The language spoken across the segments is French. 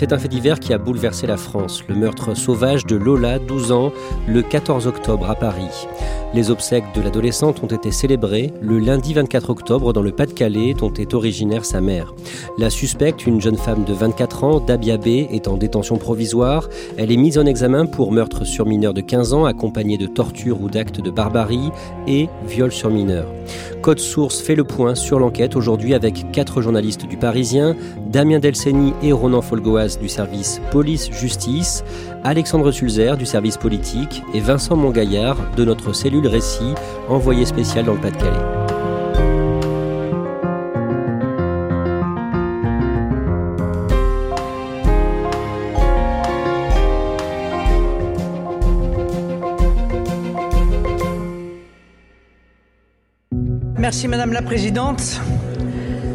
C'est un fait divers qui a bouleversé la France, le meurtre sauvage de Lola, 12 ans, le 14 octobre à Paris. Les obsèques de l'adolescente ont été célébrées le lundi 24 octobre dans le Pas-de-Calais dont est originaire sa mère. La suspecte, une jeune femme de 24 ans, Dabia B, est en détention provisoire. Elle est mise en examen pour meurtre sur mineur de 15 ans accompagné de torture ou d'actes de barbarie et viol sur mineur. Code Source fait le point sur l'enquête aujourd'hui avec quatre journalistes du Parisien, Damien Delceni et Ronan Folgoas du service police-justice, Alexandre Sulzer du service politique et Vincent Mongaillard de notre cellule récit envoyé spécial dans le Pas-de-Calais. Merci Madame la Présidente.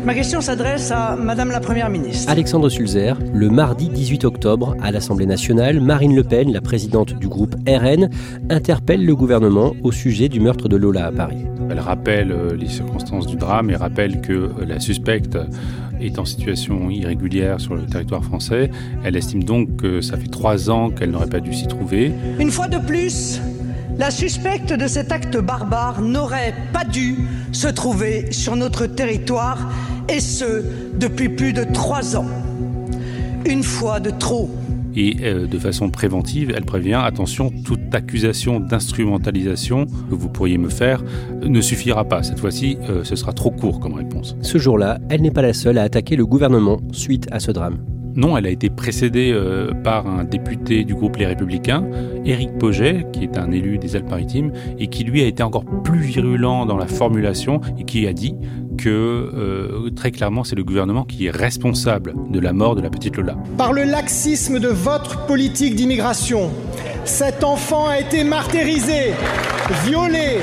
Ma question s'adresse à Madame la Première ministre. Alexandre Sulzer, le mardi 18 octobre, à l'Assemblée nationale, Marine Le Pen, la présidente du groupe RN, interpelle le gouvernement au sujet du meurtre de Lola à Paris. Elle rappelle euh, les circonstances du drame et rappelle que euh, la suspecte est en situation irrégulière sur le territoire français. Elle estime donc que ça fait trois ans qu'elle n'aurait pas dû s'y trouver. Une fois de plus, la suspecte de cet acte barbare n'aurait pas dû se trouver sur notre territoire, et ce, depuis plus de trois ans. Une fois de trop. Et euh, de façon préventive, elle prévient, attention, toute accusation d'instrumentalisation que vous pourriez me faire ne suffira pas. Cette fois-ci, euh, ce sera trop court comme réponse. Ce jour-là, elle n'est pas la seule à attaquer le gouvernement suite à ce drame. Non, elle a été précédée euh, par un député du groupe Les Républicains, Éric Poget, qui est un élu des Alpes-Maritimes, et qui lui a été encore plus virulent dans la formulation et qui a dit que euh, très clairement c'est le gouvernement qui est responsable de la mort de la petite Lola. Par le laxisme de votre politique d'immigration, cet enfant a été martyrisé, violé,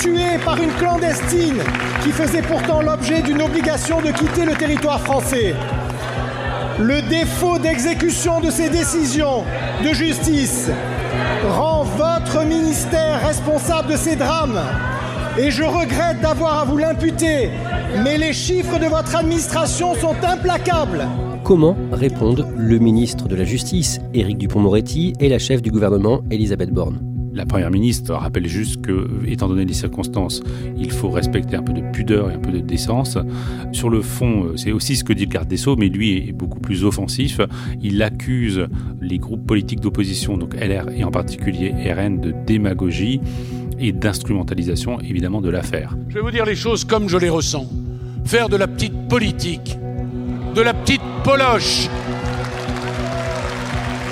tué par une clandestine qui faisait pourtant l'objet d'une obligation de quitter le territoire français. Le défaut d'exécution de ces décisions de justice rend votre ministère responsable de ces drames. Et je regrette d'avoir à vous l'imputer, mais les chiffres de votre administration sont implacables. Comment répondent le ministre de la Justice, Éric Dupont-Moretti, et la chef du gouvernement, Elisabeth Borne? La Première ministre rappelle juste que, étant donné les circonstances, il faut respecter un peu de pudeur et un peu de décence. Sur le fond, c'est aussi ce que dit le garde des Sceaux, mais lui est beaucoup plus offensif. Il accuse les groupes politiques d'opposition, donc LR et en particulier RN, de démagogie et d'instrumentalisation, évidemment, de l'affaire. Je vais vous dire les choses comme je les ressens. Faire de la petite politique, de la petite poloche,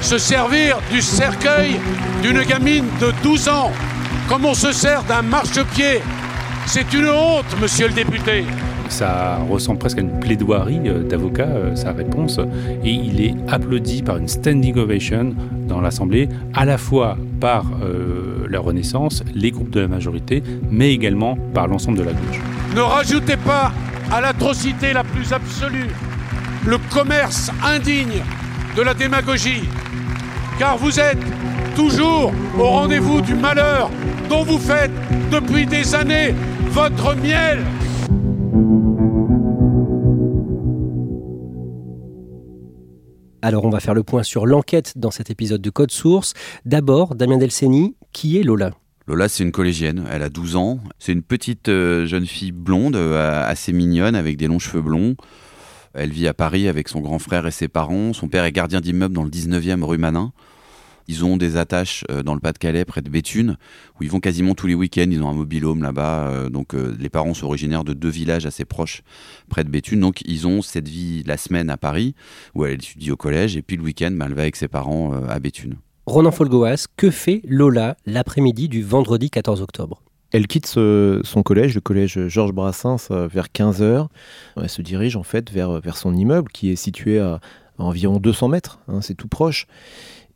se servir du cercueil d'une gamine de 12 ans, comme on se sert d'un marchepied. C'est une honte, monsieur le député. Ça ressemble presque à une plaidoirie euh, d'avocat, euh, sa réponse, et il est applaudi par une standing ovation dans l'Assemblée, à la fois par euh, la Renaissance, les groupes de la majorité, mais également par l'ensemble de la gauche. Ne rajoutez pas à l'atrocité la plus absolue le commerce indigne de la démagogie, car vous êtes toujours au rendez-vous du malheur dont vous faites depuis des années votre miel. Alors on va faire le point sur l'enquête dans cet épisode de Code Source. D'abord, Damien Delceni, qui est Lola? Lola, c'est une collégienne, elle a 12 ans. C'est une petite euh, jeune fille blonde, euh, assez mignonne, avec des longs cheveux blonds. Elle vit à Paris avec son grand frère et ses parents. Son père est gardien d'immeuble dans le 19e rue Manin. Ils ont des attaches euh, dans le Pas-de-Calais, près de Béthune, où ils vont quasiment tous les week-ends. Ils ont un mobilhome là-bas. Euh, donc, euh, les parents sont originaires de deux villages assez proches, près de Béthune. Donc, ils ont cette vie la semaine à Paris, où elle étudie au collège. Et puis, le week-end, bah, elle va avec ses parents à Béthune. Ronan Folgoas, que fait Lola l'après-midi du vendredi 14 octobre? Elle quitte son collège, le collège Georges Brassens, vers 15h. Elle se dirige en fait vers, vers son immeuble qui est situé à, environ 200 mètres, hein, c'est tout proche.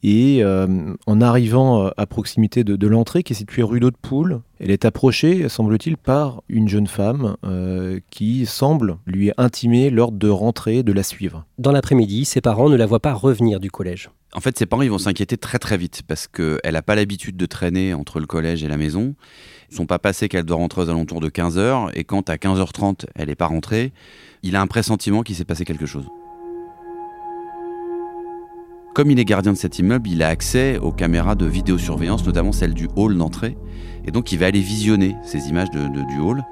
Et euh, en arrivant euh, à proximité de, l'entrée, qui est située rue d'Haute-Poule, elle est approchée, semble-t-il, par une jeune femme euh, qui semble lui intimer l'ordre de rentrer, de la suivre. Dans l'après-midi, ses parents ne la voient pas revenir du collège. En fait, ses parents ils vont s'inquiéter très très vite parce qu'elle n'a pas l'habitude de traîner entre le collège et la maison. Ils sont pas passés qu'elle doit rentrer aux alentours de 15h et quand à 15h30 elle n'est pas rentrée, il a un pressentiment qu'il s'est passé quelque chose. Comme il est gardien de cet immeuble, il a accès aux caméras de vidéosurveillance, notamment celle du hall d'entrée. Et donc il va aller visionner ces images de, du hall.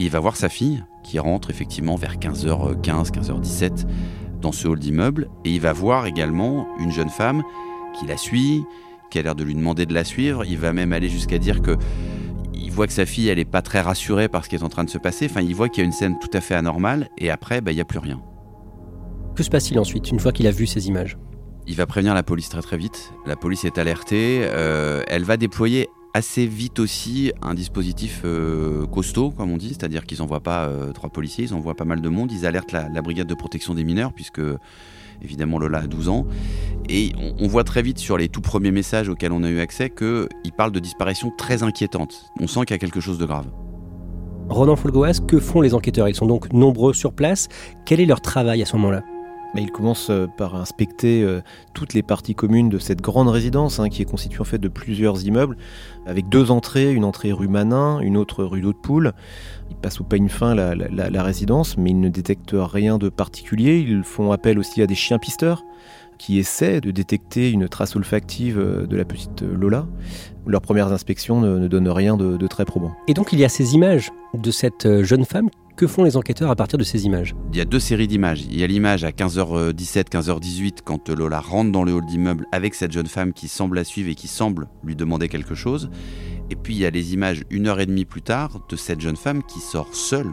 Et il va voir sa fille, qui rentre effectivement vers 15h15, 15h17 dans ce hall d'immeuble. Et il va voir également une jeune femme qui la suit, qui a l'air de lui demander de la suivre. Il va même aller jusqu'à dire que il voit que sa fille, elle n'est pas très rassurée par ce qui est en train de se passer. Enfin, il voit qu'il y a une scène tout à fait anormale. Et après, bah, il n'y a plus rien. Que se passe-t-il ensuite, une fois qu'il a vu ces images? Il va prévenir la police très très vite. La police est alertée. Euh, elle va déployer assez vite aussi un dispositif euh, costaud, comme on dit, c'est-à-dire qu'ils n'envoient pas euh, trois policiers, ils envoient pas mal de monde. Ils alertent la, brigade de protection des mineurs, puisque évidemment Lola a 12 ans. Et on, voit très vite sur les tout premiers messages auxquels on a eu accès qu'il parle de disparition très inquiétante. On sent qu'il y a quelque chose de grave. Ronan Folgoas, que font les enquêteurs? Ils sont donc nombreux sur place. Quel est leur travail à ce moment-là? Il commence euh, par inspecter euh, toutes les parties communes de cette grande résidence hein, qui est constituée en fait de plusieurs immeubles avec deux entrées, une entrée rue Manin, une autre rue d'Haute-Poule. Il passe au peigne fin la, résidence, mais ils ne détectent rien de particulier. Ils font appel aussi à des chiens pisteurs qui essaient de détecter une trace olfactive euh, de la petite Lola. Leurs premières inspections ne, donnent rien de très probant. Et donc il y a ces images de cette jeune femme que font les enquêteurs à partir de ces images Il y a deux séries d'images. Il y a l'image à 15h17, 15h18, quand Lola rentre dans le hall d'immeuble avec cette jeune femme qui semble la suivre et qui semble lui demander quelque chose. Et puis il y a les images une heure et demie plus tard de cette jeune femme qui sort seule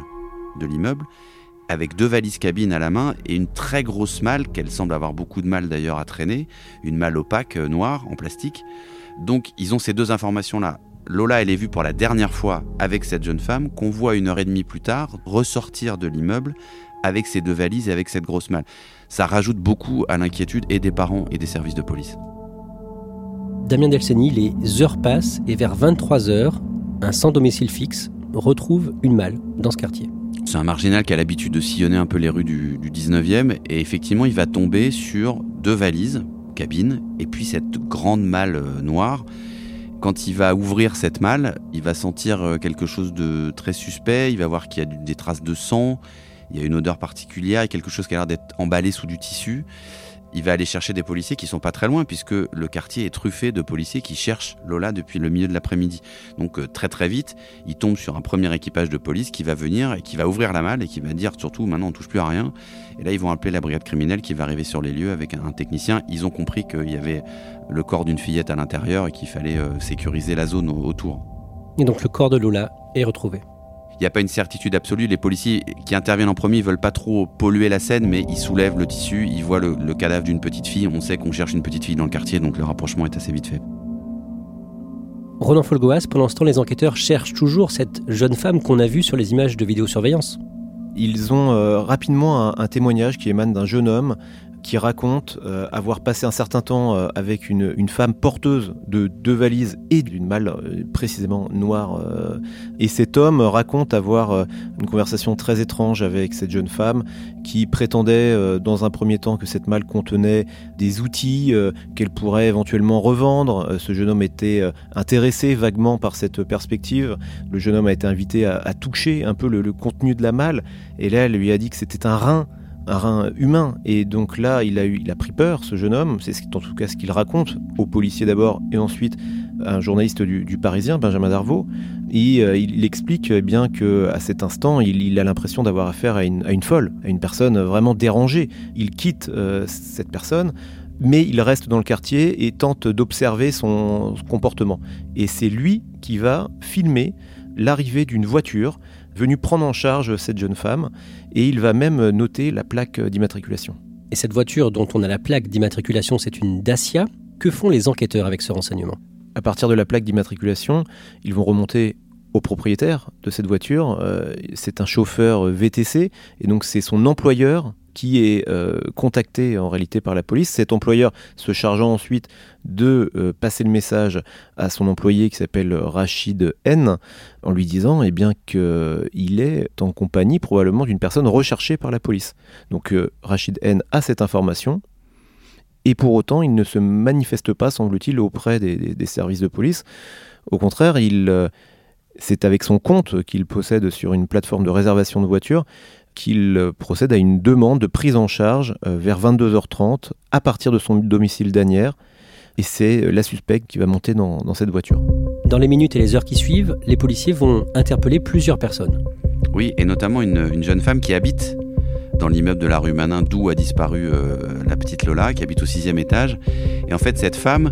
de l'immeuble avec deux valises cabines à la main et une très grosse malle qu'elle semble avoir beaucoup de mal d'ailleurs à traîner, une malle opaque euh, noire en plastique. Donc ils ont ces deux informations-là. Lola, elle est vue pour la dernière fois avec cette jeune femme qu'on voit une heure et demie plus tard ressortir de l'immeuble avec ses deux valises et avec cette grosse malle. Ça rajoute beaucoup à l'inquiétude et des parents et des services de police. Damien Delceni, les heures passent et vers 23 heures, un sans domicile fixe retrouve une malle dans ce quartier. C'est un marginal qui a l'habitude de sillonner un peu les rues du, du 19e et effectivement il va tomber sur deux valises, cabines, et puis cette grande malle euh, noire quand il va ouvrir cette malle, il va sentir euh, quelque chose de très suspect, il va voir qu'il y a des traces de sang, il y a une odeur particulière, quelque chose qui a l'air d'être emballé sous du tissu il va aller chercher des policiers qui sont pas très loin puisque le quartier est truffé de policiers qui cherchent Lola depuis le milieu de l'après-midi. Donc euh, très très vite, il tombe sur un premier équipage de police qui va venir et qui va ouvrir la malle et qui va dire surtout maintenant on touche plus à rien. Et là ils vont appeler la brigade criminelle qui va arriver sur les lieux avec un technicien. Ils ont compris qu'il y avait le corps d'une fillette à l'intérieur et qu'il fallait euh, sécuriser la zone autour. Et donc le corps de Lola est retrouvé. Il n'y a pas une certitude absolue. Les policiers qui interviennent en premier ne veulent pas trop polluer la scène, mais ils soulèvent le tissu, ils voient le, cadavre d'une petite fille. On sait qu'on cherche une petite fille dans le quartier, donc le rapprochement est assez vite fait. Ronan Folgoas, pendant ce temps, les enquêteurs cherchent toujours cette jeune femme qu'on a vue sur les images de vidéosurveillance. Ils ont euh, rapidement un, témoignage qui émane d'un jeune homme qui raconte euh, avoir passé un certain temps euh, avec une, femme porteuse de deux valises et d'une malle euh, précisément noire. et cet homme raconte avoir une conversation très étrange avec cette jeune femme qui prétendait dans un premier temps que cette malle contenait des outils qu'elle pourrait éventuellement revendre. ce jeune homme était intéressé vaguement par cette perspective. Le jeune homme a été invité à, à toucher un peu le, le contenu de la malle et là elle lui a dit que c'était un rein un rein humain. Et donc là, il a, eu, il a pris peur, ce jeune homme. C'est en tout cas ce qu'il raconte aux policiers d'abord et ensuite à un journaliste du, Parisien, Benjamin Darvaux. Euh, il explique eh bien que à cet instant, il, a l'impression d'avoir affaire à une, folle, à une personne vraiment dérangée. Il quitte euh, cette personne mais il reste dans le quartier et tente d'observer son comportement. Et c'est lui qui va filmer l'arrivée d'une voiture venue prendre en charge cette jeune femme, et il va même noter la plaque d'immatriculation. Et cette voiture dont on a la plaque d'immatriculation, c'est une Dacia. Que font les enquêteurs avec ce renseignement? À partir de la plaque d'immatriculation, ils vont remonter au propriétaire de cette voiture. Euh, c'est un chauffeur VTC, et donc c'est son employeur qui est euh, contacté en réalité par la police, cet employeur se chargeant ensuite de euh, passer le message à son employé qui s'appelle Rachid N, en lui disant eh bien qu'il est en compagnie probablement d'une personne recherchée par la police. Donc euh, Rachid N a cette information, et pour autant il ne se manifeste pas, semble-t-il, auprès des, des, services de police. Au contraire, il... c'est avec son compte qu'il possède sur une plateforme de réservation de voitures qu'il procède à une demande de prise en charge euh, vers 22h30 à partir de son domicile d'Anières. Et c'est la suspecte qui va monter dans, cette voiture. Dans les minutes et les heures qui suivent, les policiers vont interpeller plusieurs personnes. Oui, et notamment une, jeune femme qui habite dans l'immeuble de la rue Manin, d'où a disparu euh, la petite Lola, qui habite au sixième étage. Et en fait, cette femme,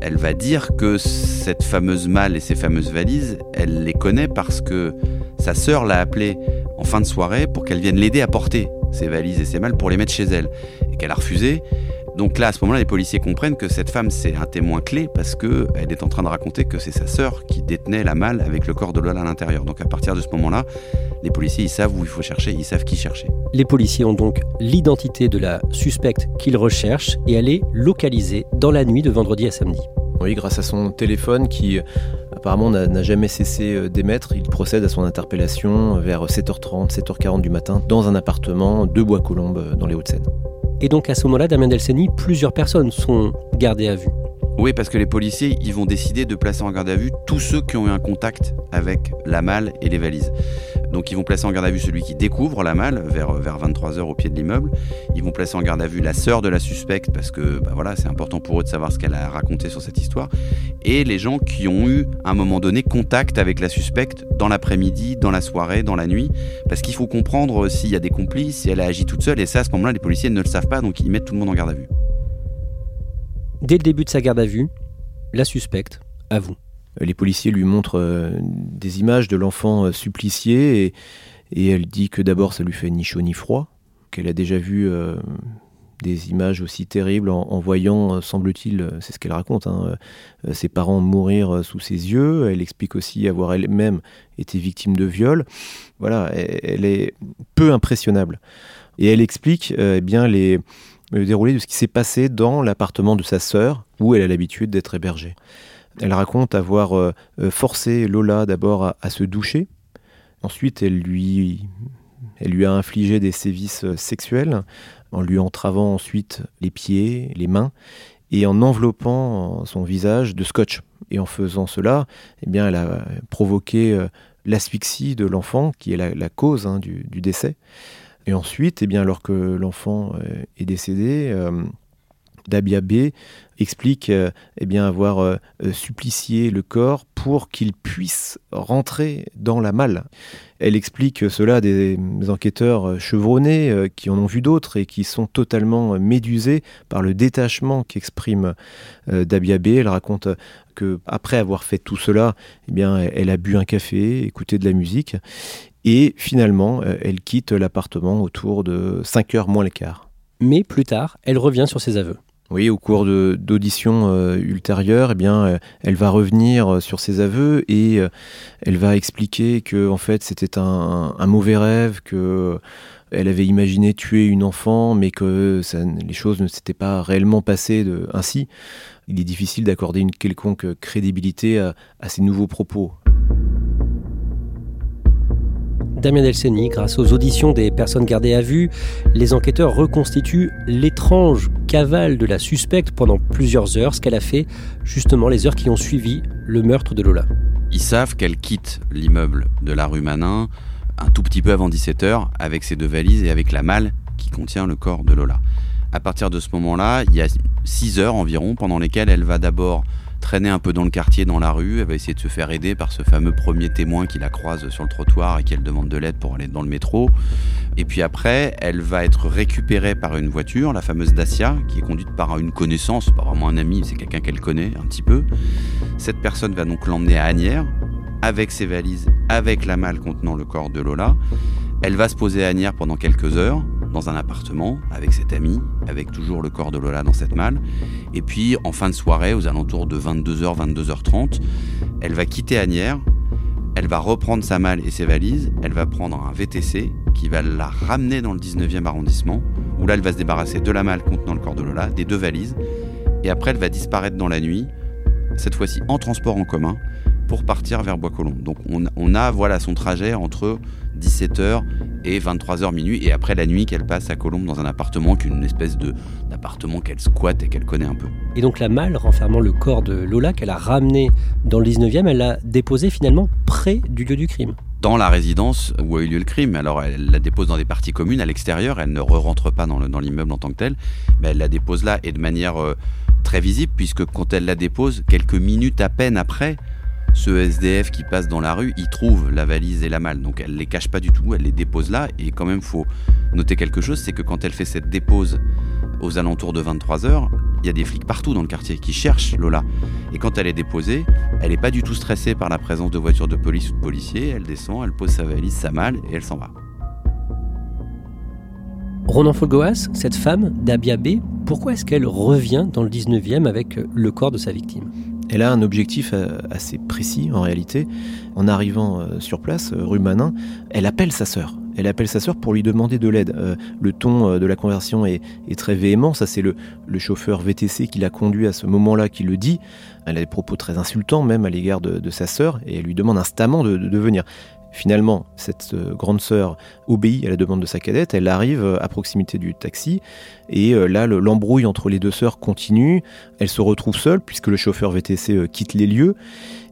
elle va dire que cette fameuse malle et ces fameuses valises, elle les connaît parce que sa sœur l'a appelée en fin de soirée pour qu'elle vienne l'aider à porter ses valises et ses malles pour les mettre chez elle. Et qu'elle a refusé. Donc là, à ce moment-là, les policiers comprennent que cette femme, c'est un témoin clé parce qu'elle est en train de raconter que c'est sa sœur qui détenait la malle avec le corps de Lola à l'intérieur. Donc à partir de ce moment-là, les policiers, ils savent où il faut chercher, ils savent qui chercher. Les policiers ont donc l'identité de la suspecte qu'ils recherchent et elle est localisée dans la nuit de vendredi à samedi. Oui, grâce à son téléphone qui apparemment n'a jamais cessé euh, d'émettre. Il procède à son interpellation vers 7h30, 7h40 du matin dans un appartement de Bois-Colombes euh, dans les Hauts-de-Seine. Et donc à ce moment-là, Damien Delceni, plusieurs personnes sont gardées à vue. Oui, parce que les policiers, ils vont décider de placer en garde à vue tous ceux qui ont eu un contact avec la malle et les valises. Donc ils vont placer en garde à vue celui qui découvre la malle vers, vers 23h au pied de l'immeuble. Ils vont placer en garde à vue la sœur de la suspecte parce que bah voilà, c'est important pour eux de savoir ce qu'elle a raconté sur cette histoire. Et les gens qui ont eu à un moment donné contact avec la suspecte dans l'après-midi, dans la soirée, dans la nuit. Parce qu'il faut comprendre s'il y a des complices, si elle a agi toute seule. Et ça, à ce moment-là, les policiers ne le savent pas, donc ils mettent tout le monde en garde à vue. Dès le début de sa garde à vue, la suspecte avoue. Les policiers lui montrent euh, des images de l'enfant euh, supplicié et, elle dit que d'abord ça lui fait ni chaud ni froid, qu'elle a déjà vu euh, des images aussi terribles en, voyant, semble-t-il, c'est ce qu'elle raconte, hein, ses parents mourir sous ses yeux. Elle explique aussi avoir elle-même été victime de viol. Voilà, elle, est peu impressionnable. Et elle explique eh bien les, le déroulé de ce qui s'est passé dans l'appartement de sa sœur où elle a l'habitude d'être hébergée. Elle raconte avoir euh, euh, forcé Lola d'abord à, se doucher. Ensuite, elle lui, a infligé des sévices euh, sexuels en lui entravant ensuite les pieds, les mains et en enveloppant son visage de scotch. Et en faisant cela, eh bien, elle a provoqué l'asphyxie de l'enfant, qui est la, cause hein, du, décès. Et ensuite, eh bien, alors que l'enfant est décédé, B explique euh, eh bien, avoir euh, euh, supplicié le corps pour qu'il puisse rentrer dans la malle. Elle explique cela à des enquêteurs chevronnés qui en ont vu d'autres et qui sont totalement médusés par le détachement qu'exprime Dabia B. Elle raconte que après avoir fait tout cela, eh bien, elle a bu un café, écouté de la musique et finalement, elle quitte l'appartement autour de 5 heures moins le quart. Mais plus tard, elle revient sur ses aveux. Oui, au cours d'auditions euh, ultérieures, eh euh, elle va revenir euh, sur ses aveux et elle va expliquer que en fait c'était un, mauvais rêve, que elle avait imaginé tuer une enfant, mais que les choses ne s'étaient pas réellement passées ainsi. Il est difficile d'accorder une quelconque crédibilité à ces nouveaux propos. Damien Delceni, grâce aux auditions des personnes gardées à vue, les enquêteurs reconstituent l'étrange cavale de la suspecte pendant plusieurs heures, ce qu'elle a fait justement les heures qui ont suivi le meurtre de Lola. Ils savent qu'elle quitte l'immeuble de la rue Manin un tout petit peu avant 17h avec ses deux valises et avec la malle qui contient le corps de Lola. À partir de ce moment-là, il y a 6 heures environ pendant lesquelles elle va d'abord traîner un peu dans le quartier, dans la rue. Elle va essayer de se faire aider par ce fameux premier témoin qui la croise sur le trottoir et qui elle demande de l'aide pour aller dans le métro. Et puis après, elle va être récupérée par une voiture, la fameuse Dacia, qui est conduite par une connaissance, pas vraiment un ami, c'est quelqu'un qu'elle connaît un petit peu. Cette personne va donc l'emmener à Agnières, avec ses valises, avec la malle contenant le corps de Lola. Elle va se poser à Agnières pendant quelques heures dans un appartement avec cette amie, avec toujours le corps de Lola dans cette malle. Et puis en fin de soirée, aux alentours de 22h, 22h30, elle va quitter Agnières, elle va reprendre sa malle et ses valises, elle va prendre un VTC qui va la ramener dans le 19e arrondissement, où là elle va se débarrasser de la malle contenant le corps de Lola, des deux valises, et après elle va disparaître dans la nuit, cette fois-ci en transport en commun, pour partir vers Bois-Colombes. Donc on, on, a voilà son trajet entre 17h et 23h minuit et après la nuit qu'elle passe à Colombes dans un appartement qu'une espèce de d'appartement qu'elle squatte et qu'elle connaît un peu. Et donc la malle renfermant le corps de Lola qu'elle a ramené dans le 19e, elle l'a déposé finalement près du lieu du crime dans la résidence où a eu lieu le crime. Alors elle la dépose dans des parties communes à l'extérieur, elle ne re-rentre pas dans l'immeuble en tant que tel, mais elle la dépose là et de manière euh, très visible puisque quand elle la dépose, quelques minutes à peine après, ce SDF qui passe dans la rue, il trouve la valise et la malle. Donc elle les cache pas du tout, elle les dépose là. Et quand même, faut noter quelque chose, c'est que quand elle fait cette dépose aux alentours de 23h, il y a des flics partout dans le quartier qui cherchent Lola. Et quand elle est déposée, elle n'est pas du tout stressée par la présence de voitures de police ou de policiers. Elle descend, elle pose sa valise, sa malle et elle s'en va. Ronan Folgoas, cette femme, Dabia B, pourquoi est-ce qu'elle revient dans le 19e avec le corps de sa victime? Elle a un objectif euh, assez précis en réalité. En arrivant euh, sur place, euh, rue Manin, elle appelle sa sœur. Elle appelle sa sœur pour lui demander de l'aide. le ton de la conversation est, très véhément. Ça, c'est le, chauffeur VTC qui l'a conduit à ce moment-là qui le dit. Elle a des propos très insultants même à l'égard de, sa sœur et elle lui demande instamment de, de venir. Finalement, cette euh, grande sœur obéit à la demande de sa cadette, elle arrive euh, à proximité du taxi, et euh, là, l'embrouille entre les deux sœurs continue, elle se retrouve seule, puisque le chauffeur VTC quitte les lieux,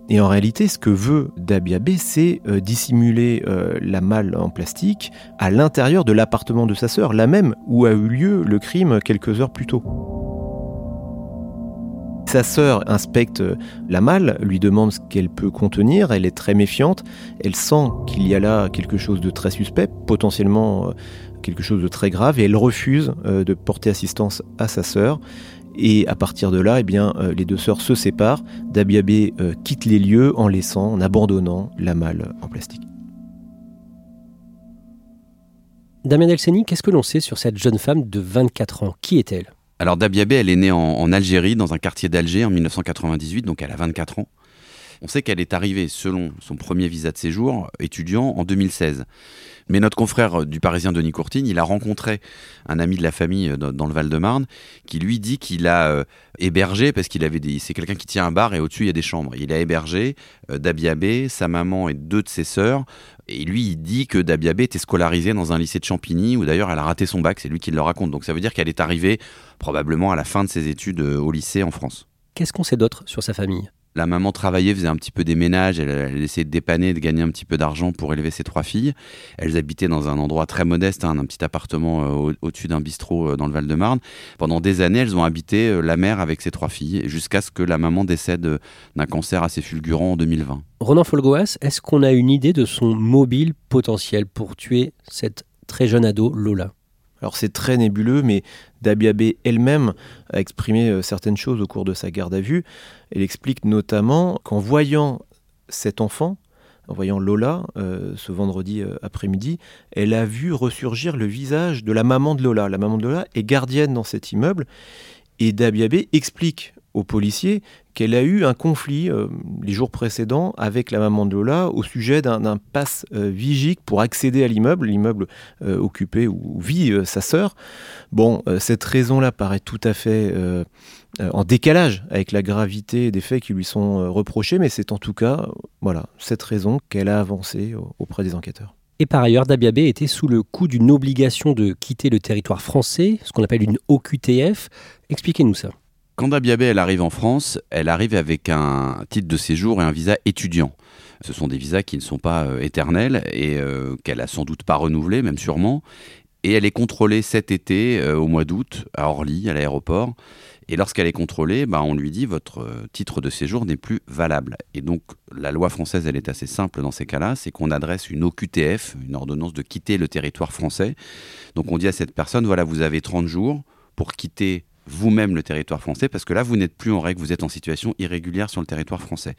et en réalité, ce que veut Dabia B, c'est dissimuler la malle en plastique à l'intérieur de l'appartement de sa sœur, la même où a eu lieu le crime quelques heures plus tôt. Sa sœur inspecte la malle, lui demande ce qu'elle peut contenir, elle est très méfiante, elle sent qu'il y a là quelque chose de très suspect, potentiellement euh, quelque chose de très grave, et elle refuse euh, de porter assistance à sa sœur. Et à partir de là, eh bien, euh, les deux sœurs se séparent. Dabiabé quitte les lieux en laissant, en abandonnant la malle en plastique. Damien Delceni, qu'est-ce que l'on sait sur cette jeune femme de 24 ans? Qui est-elle? Alors Dabiabé, elle est née en, Algérie, dans un quartier d'Alger en 1998, donc elle a 24 ans. On sait qu'elle est arrivée, selon son premier visa de séjour, étudiant en 2016. Mais notre confrère du Parisien Denis Courtine, il a rencontré un ami de la famille dans le Val-de-Marne qui lui dit qu'il a euh, hébergé, parce qu'il avait des, c'est quelqu'un qui tient un bar et au-dessus il y a des chambres. Il a hébergé euh, Dabiabé, sa maman et deux de ses sœurs. Et lui, il dit que Dabiabé était scolarisée dans un lycée de Champigny, où d'ailleurs elle a raté son bac, c'est lui qui le raconte. Donc ça veut dire qu'elle est arrivée probablement à la fin de ses études euh, au lycée en France. Qu'est-ce qu'on sait d'autre sur sa famille? La maman travaillait, faisait un petit peu des ménages, elle, essayait de dépanner, de gagner un petit peu d'argent pour élever ses trois filles. Elles habitaient dans un endroit très modeste, hein, un petit appartement euh, au-dessus d'un bistrot euh, dans le Val-de-Marne. Pendant des années, elles ont habité euh, la mère avec ses trois filles, jusqu'à ce que la maman décède d'un cancer assez fulgurant en 2020. Ronan Folgoas, est-ce qu'on a une idée de son mobile potentiel pour tuer cette très jeune ado Lola? Alors c'est très nébuleux, mais Dabiabé elle-même a exprimé euh, certaines choses au cours de sa garde à vue. Elle explique notamment qu'en voyant cet enfant, en voyant Lola euh, ce vendredi euh, après-midi, elle a vu ressurgir le visage de la maman de Lola. La maman de Lola est gardienne dans cet immeuble et Dabiabé explique policiers qu'elle a eu un conflit euh, les jours précédents avec la maman de Lola au sujet d'un passe euh, vigique pour accéder à l'immeuble, l'immeuble euh, occupé où vit sa sœur. Bon, cette raison-là paraît tout à fait en décalage avec la gravité des faits qui lui sont reprochés, mais c'est en tout cas voilà cette raison qu'elle a avancée auprès des enquêteurs. Et par ailleurs, Dabiabé était sous le coup d'une obligation de quitter le territoire français, ce qu'on appelle une OQTF. Expliquez-nous ça. Quand Dabiabé elle arrive en France, elle arrive avec un titre de séjour et un visa étudiant. Ce sont des visas qui ne sont pas euh, éternels et euh, qu'elle a sans doute pas renouvelé, même sûrement. Et elle est contrôlée cet été, euh, au mois d'août, à Orly, à l'aéroport. Et lorsqu'elle est contrôlée, bah, on lui dit votre titre de séjour n'est plus valable. Et donc la loi française, elle est assez simple dans ces cas-là, c'est qu'on adresse une OQTF, une ordonnance de quitter le territoire français. Donc on dit à cette personne, voilà, vous avez 30 jours pour quitter vous-même le territoire français, parce que là, vous n'êtes plus en règle, vous êtes en situation irrégulière sur le territoire français.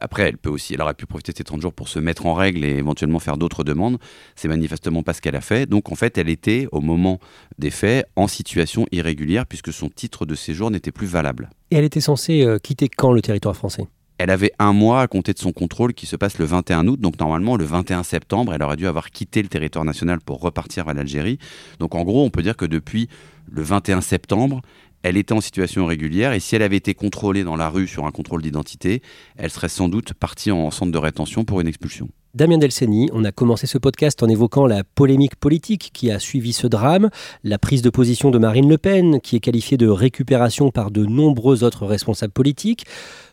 Après, elle peut aussi, elle aurait pu profiter de ces 30 jours pour se mettre en règle et éventuellement faire d'autres demandes. C'est manifestement pas ce qu'elle a fait. Donc, en fait, elle était, au moment des faits, en situation irrégulière, puisque son titre de séjour n'était plus valable. Et elle était censée euh, quitter quand le territoire français? Elle avait un mois à compter de son contrôle qui se passe le 21 août. Donc normalement, le 21 septembre, elle aurait dû avoir quitté le territoire national pour repartir à l'Algérie. Donc en gros, on peut dire que depuis le 21 septembre, elle était en situation régulière et si elle avait été contrôlée dans la rue sur un contrôle d'identité, elle serait sans doute partie en centre de rétention pour une expulsion. Damien Delceni, on a commencé ce podcast en évoquant la polémique politique qui a suivi ce drame, la prise de position de Marine Le Pen, qui est qualifiée de récupération par de nombreux autres responsables politiques.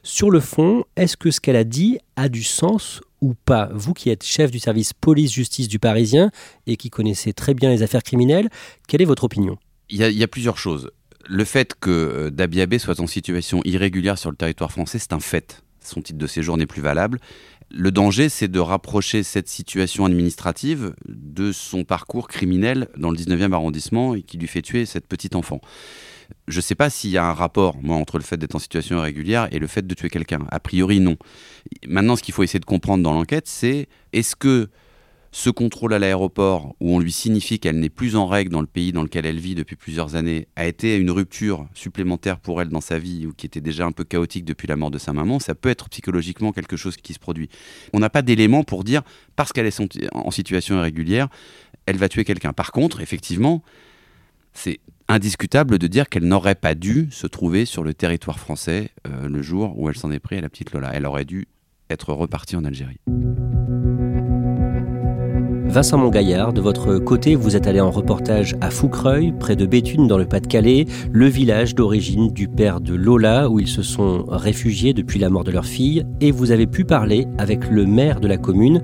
Sur le fond, est-ce que ce qu'elle a dit a du sens ou pas? Vous qui êtes chef du service police-justice du Parisien et qui connaissez très bien les affaires criminelles, quelle est votre opinion? Il y, a, plusieurs choses. Le fait que euh, Dabiabé soit en situation irrégulière sur le territoire français, c'est un fait. Son titre de séjour n'est plus valable. Le danger, c'est de rapprocher cette situation administrative de son parcours criminel dans le 19e arrondissement et qui lui fait tuer cette petite enfant. Je ne sais pas s'il y a un rapport, moi, entre le fait d'être en situation irrégulière et le fait de tuer quelqu'un. A priori, non. Maintenant, ce qu'il faut essayer de comprendre dans l'enquête, c'est est-ce que ce contrôle à l'aéroport, où on lui signifie qu'elle n'est plus en règle dans le pays dans lequel elle vit depuis plusieurs années, a été une rupture supplémentaire pour elle dans sa vie, ou qui était déjà un peu chaotique depuis la mort de sa maman, ça peut être psychologiquement quelque chose qui se produit. On n'a pas d'éléments pour dire, parce qu'elle est en situation irrégulière, elle va tuer quelqu'un. Par contre, effectivement, c'est indiscutable de dire qu'elle n'aurait pas dû se trouver sur le territoire français euh, le jour où elle s'en est pris à la petite Lola. Elle aurait dû être repartie en Algérie. Vincent Mongaillard, de votre côté, vous êtes allé en reportage à Foucreuil, près de Béthune, dans le Pas-de-Calais, le village d'origine du père de Lola, où ils se sont réfugiés depuis la mort de leur fille, et vous avez pu parler avec le maire de la commune.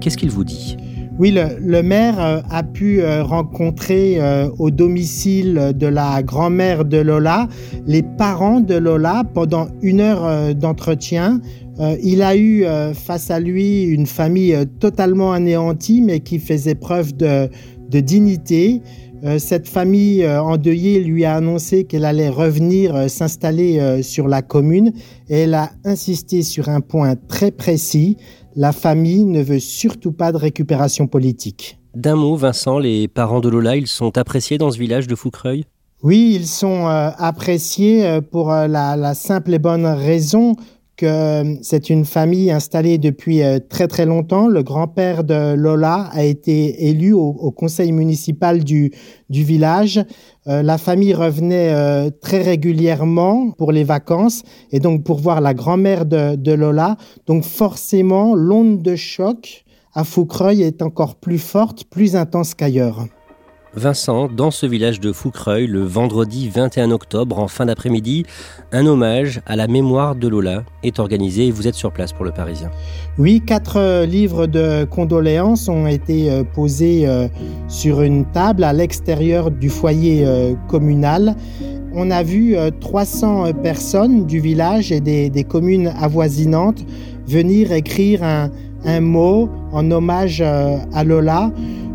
Qu'est-ce qu'il vous dit? Oui, le, maire euh, a pu euh, rencontrer euh, au domicile de la grand-mère de Lola les parents de Lola pendant une heure d'entretien. Il a eu face à lui une famille totalement anéantie, mais qui faisait preuve de, dignité. cette famille endeuillée lui a annoncé qu'elle allait revenir s'installer sur la commune et elle a insisté sur un point très précis, la famille ne veut surtout pas de récupération politique. D'un mot, Vincent, les parents de Lola, ils sont appréciés dans ce village de Foucreuil Oui, ils sont euh, appréciés euh, pour euh, la, simple et bonne raison que c'est une famille installée depuis très très longtemps. Le grand-père de Lola a été élu au, conseil municipal du, village. la famille revenait très régulièrement pour les vacances et donc pour voir la grand-mère de, de, Lola. Donc forcément, l'onde de choc à Foucreuil est encore plus forte, plus intense qu'ailleurs. Vincent, dans ce village de Foucreuil, le vendredi 21 octobre, en fin d'après-midi, un hommage à la mémoire de Lola est organisé et vous êtes sur place pour le Parisien. Oui, quatre euh, livres de condoléances ont été euh, posés euh, sur une table à l'extérieur du foyer communal. On a vu 300 personnes du village et des, communes avoisinantes venir écrire un, un mot en hommage à Lola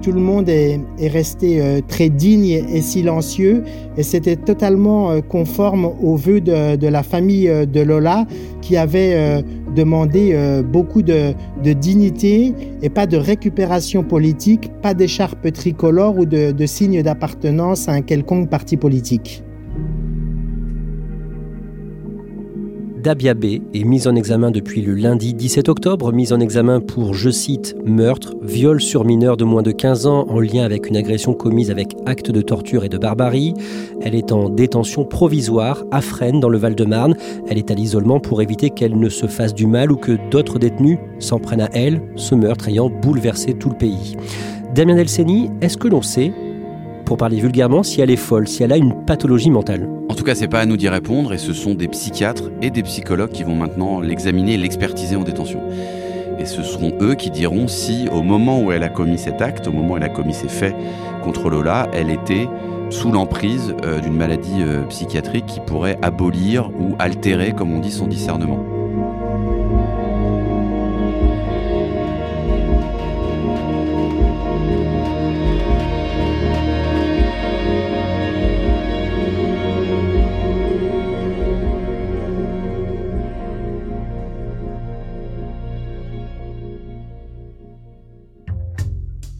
tout le monde est, resté euh, très digne et silencieux et c'était totalement euh, conforme aux vœux de, la famille euh, de Lola qui avait demandé beaucoup de, de, dignité et pas de récupération politique, pas d'écharpe tricolore ou de, de signe d'appartenance à un quelconque parti politique. Dabiabé est mise en examen depuis le lundi 17 octobre, mise en examen pour, je cite, meurtre, viol sur mineur de moins de 15 ans en lien avec une agression commise avec acte de torture et de barbarie. Elle est en détention provisoire à Fresnes dans le Val-de-Marne. Elle est à l'isolement pour éviter qu'elle ne se fasse du mal ou que d'autres détenus s'en prennent à elle, ce meurtre ayant bouleversé tout le pays. Damien Delceni, est-ce que l'on sait pour parler vulgairement, si elle est folle, si elle a une pathologie mentale. En tout cas, c'est pas à nous d'y répondre et ce sont des psychiatres et des psychologues qui vont maintenant l'examiner et l'expertiser en détention. Et ce seront eux qui diront si, au moment où elle a commis cet acte, au moment où elle a commis ces faits contre Lola, elle était sous l'emprise euh, d'une maladie euh, psychiatrique qui pourrait abolir ou altérer, comme on dit, son discernement.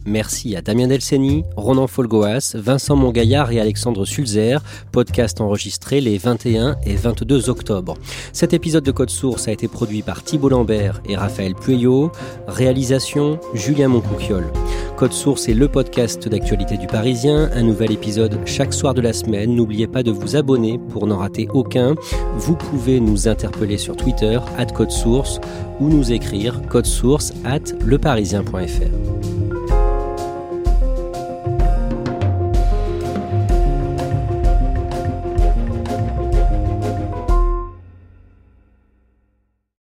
Merci à Damien Delceni, Ronan Folgoas, Vincent Mongaillard et Alexandre Sulzer, podcast enregistré les 21 et 22 octobre. Cet épisode de Code Source a été produit par Thibault Lambert et Raphaël Pueyo, réalisation Julien Moncouquiole. Code Source est le podcast d'actualité du Parisien, un nouvel épisode chaque soir de la semaine. n'oubliez pas de vous abonner pour n'en rater aucun. Vous pouvez nous interpeller sur Twitter, at Code Source, ou nous écrire source at leparisien.fr.